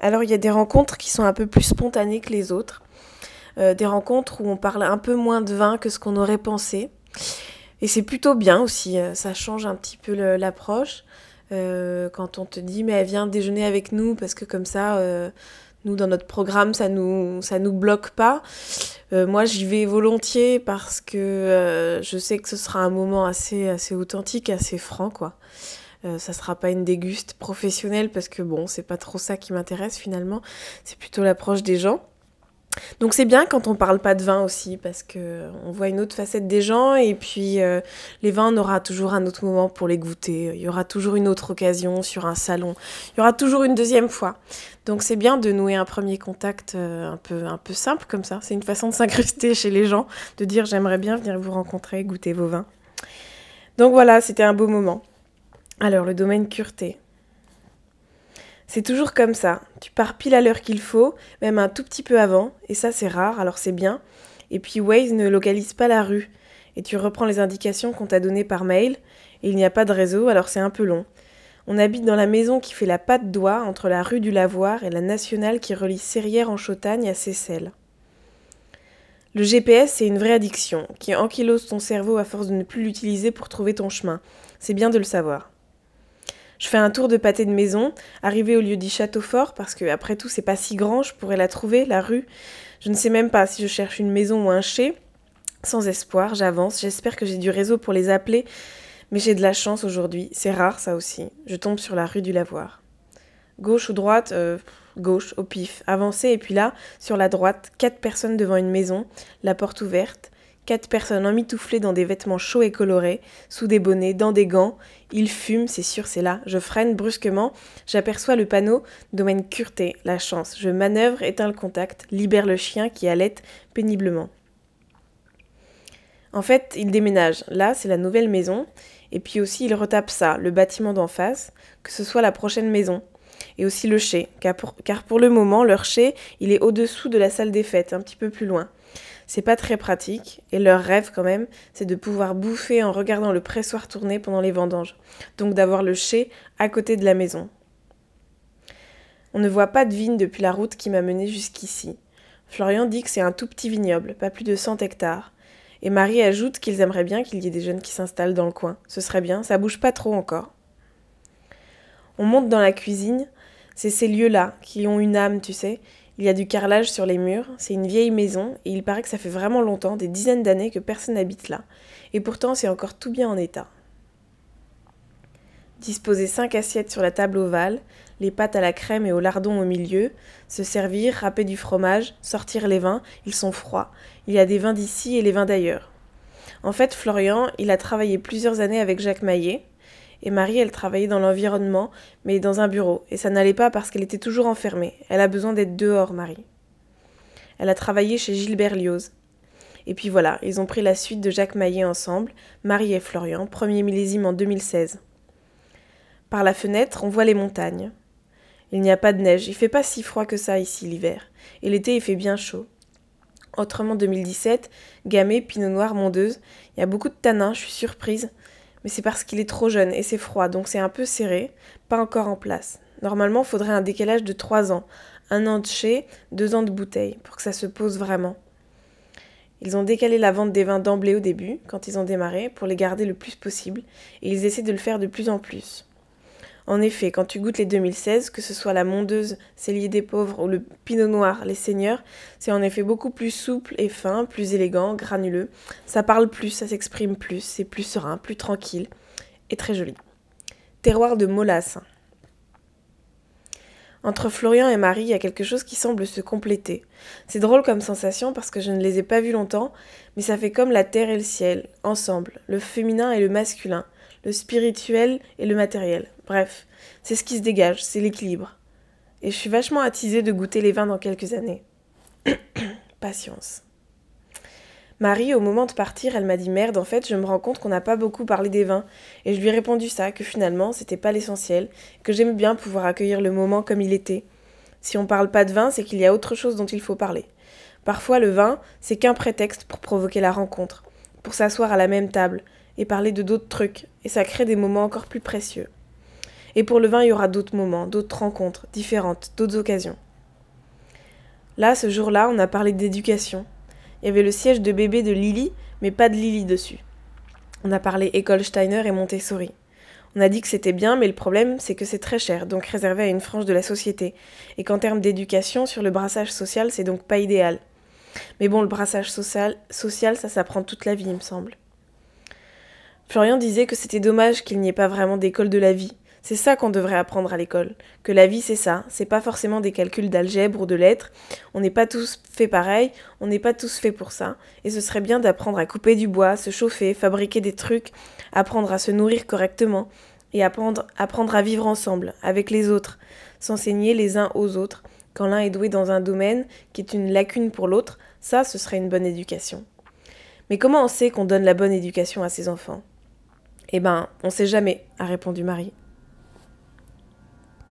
Alors il y a des rencontres qui sont un peu plus spontanées que les autres. Euh, des rencontres où on parle un peu moins de vin que ce qu'on aurait pensé. Et c'est plutôt bien aussi, euh, ça change un petit peu l'approche. Euh, quand on te dit mais viens déjeuner avec nous parce que comme ça nous dans notre programme ça nous ça nous bloque pas moi j'y vais volontiers parce que je sais que ce sera un moment assez assez authentique assez franc quoi euh, ça sera pas une déguste professionnelle parce que bon, c'est pas trop ça qui m'intéresse finalement. C'est plutôt l'approche des gens. Donc c'est bien quand on parle pas de vin aussi parce que on voit une autre facette des gens et puis euh, les vins on aura toujours un autre moment pour les goûter, il y aura toujours une autre occasion sur un salon, il y aura toujours une deuxième fois. Donc c'est bien de nouer un premier contact euh, un peu un peu simple comme ça, c'est une façon de s'incruster chez les gens, de dire j'aimerais bien venir vous rencontrer, goûter vos vins. Donc voilà, c'était un beau moment. Alors, le domaine Cureté. C'est toujours comme ça. Tu pars pile à l'heure qu'il faut, même un tout petit peu avant, et ça c'est rare, alors c'est bien. Et puis Waze ne localise pas la rue, et tu reprends les indications qu'on t'a données par mail, et il n'y a pas de réseau, alors c'est un peu long. On habite dans la maison qui fait la patte d'oie entre la rue du Lavoir et la nationale qui relie Serrières en Chautagne à Seyssel. Le GPS, c'est une vraie addiction, qui ankylose ton cerveau à force de ne plus l'utiliser pour trouver ton chemin. C'est bien de le savoir. Je fais un tour de pâté de maison, arrivé au lieu dit château fort, parce que après tout c'est pas si grand, je pourrais la trouver, la rue. Je ne sais même pas si je cherche une maison ou un chai. Sans espoir, j'avance, j'espère que j'ai du réseau pour les appeler, mais j'ai de la chance aujourd'hui, c'est rare ça aussi. Je tombe sur la rue du Lavoir. Gauche ou droite euh, Gauche, au pif. Avancer, et puis là, sur la droite, quatre personnes devant une maison, la porte ouverte. Quatre personnes emmitouflées dans des vêtements chauds et colorés, sous des bonnets, dans des gants. Ils fument, c'est sûr, c'est là. Je freine brusquement. J'aperçois le panneau Domaine Cureté, la chance. Je manœuvre, éteins le contact, libère le chien qui allait péniblement. En fait, il déménage. Là, c'est la nouvelle maison. Et puis aussi, il retape ça, le bâtiment d'en face, que ce soit la prochaine maison. Et aussi le chai, car pour, car pour le moment, leur chai, il est au-dessous de la salle des fêtes, un petit peu plus loin. C'est pas très pratique, et leur rêve quand même, c'est de pouvoir bouffer en regardant le pressoir tourner pendant les vendanges, donc d'avoir le chai à côté de la maison. On ne voit pas de vigne depuis la route qui m'a mené jusqu'ici. Florian dit que c'est un tout petit vignoble, pas plus de 100 hectares. Et Marie ajoute qu'ils aimeraient bien qu'il y ait des jeunes qui s'installent dans le coin. Ce serait bien, ça bouge pas trop encore. On monte dans la cuisine, c'est ces lieux-là qui ont une âme, tu sais, il y a du carrelage sur les murs, c'est une vieille maison et il paraît que ça fait vraiment longtemps, des dizaines d'années que personne n'habite là. Et pourtant c'est encore tout bien en état. Disposer cinq assiettes sur la table ovale, les pâtes à la crème et au lardon au milieu, se servir, râper du fromage, sortir les vins, ils sont froids. Il y a des vins d'ici et les vins d'ailleurs. En fait, Florian, il a travaillé plusieurs années avec Jacques Maillet, et Marie, elle travaillait dans l'environnement, mais dans un bureau, et ça n'allait pas parce qu'elle était toujours enfermée. Elle a besoin d'être dehors, Marie. Elle a travaillé chez Gilbert Lioz. Et puis voilà, ils ont pris la suite de Jacques Maillet ensemble, Marie et Florian, premier millésime en 2016. Par la fenêtre, on voit les montagnes. Il n'y a pas de neige, il fait pas si froid que ça ici l'hiver, et l'été il fait bien chaud. Autrement 2017, Gamay, Pinot Noir, Mondeuse, il y a beaucoup de tanins, je suis surprise mais c'est parce qu'il est trop jeune et c'est froid, donc c'est un peu serré, pas encore en place. Normalement, il faudrait un décalage de 3 ans, un an de chez, deux ans de bouteille, pour que ça se pose vraiment. Ils ont décalé la vente des vins d'emblée au début, quand ils ont démarré, pour les garder le plus possible, et ils essaient de le faire de plus en plus. En effet, quand tu goûtes les 2016, que ce soit la Mondeuse, Cellier des Pauvres ou le Pinot Noir, les Seigneurs, c'est en effet beaucoup plus souple et fin, plus élégant, granuleux. Ça parle plus, ça s'exprime plus, c'est plus serein, plus tranquille et très joli. Terroir de Molasse. Entre Florian et Marie, il y a quelque chose qui semble se compléter. C'est drôle comme sensation parce que je ne les ai pas vus longtemps, mais ça fait comme la terre et le ciel, ensemble, le féminin et le masculin, le spirituel et le matériel. Bref, c'est ce qui se dégage, c'est l'équilibre. Et je suis vachement attisée de goûter les vins dans quelques années. Patience. Marie, au moment de partir, elle m'a dit Merde, en fait, je me rends compte qu'on n'a pas beaucoup parlé des vins. Et je lui ai répondu ça, que finalement, c'était pas l'essentiel, que j'aimais bien pouvoir accueillir le moment comme il était. Si on parle pas de vin, c'est qu'il y a autre chose dont il faut parler. Parfois, le vin, c'est qu'un prétexte pour provoquer la rencontre, pour s'asseoir à la même table et parler de d'autres trucs, et ça crée des moments encore plus précieux. Et pour le vin, il y aura d'autres moments, d'autres rencontres, différentes, d'autres occasions. Là, ce jour-là, on a parlé d'éducation. Il y avait le siège de bébé de Lily, mais pas de Lily dessus. On a parlé école Steiner et Montessori. On a dit que c'était bien, mais le problème, c'est que c'est très cher, donc réservé à une frange de la société, et qu'en termes d'éducation, sur le brassage social, c'est donc pas idéal. Mais bon, le brassage social, social ça s'apprend toute la vie, il me semble. Florian disait que c'était dommage qu'il n'y ait pas vraiment d'école de la vie. C'est ça qu'on devrait apprendre à l'école. Que la vie, c'est ça. C'est pas forcément des calculs d'algèbre ou de lettres. On n'est pas tous fait pareil. On n'est pas tous faits pour ça. Et ce serait bien d'apprendre à couper du bois, se chauffer, fabriquer des trucs, apprendre à se nourrir correctement et apprendre, apprendre à vivre ensemble, avec les autres, s'enseigner les uns aux autres. Quand l'un est doué dans un domaine qui est une lacune pour l'autre, ça, ce serait une bonne éducation. Mais comment on sait qu'on donne la bonne éducation à ses enfants? Eh ben, on sait jamais, a répondu Marie.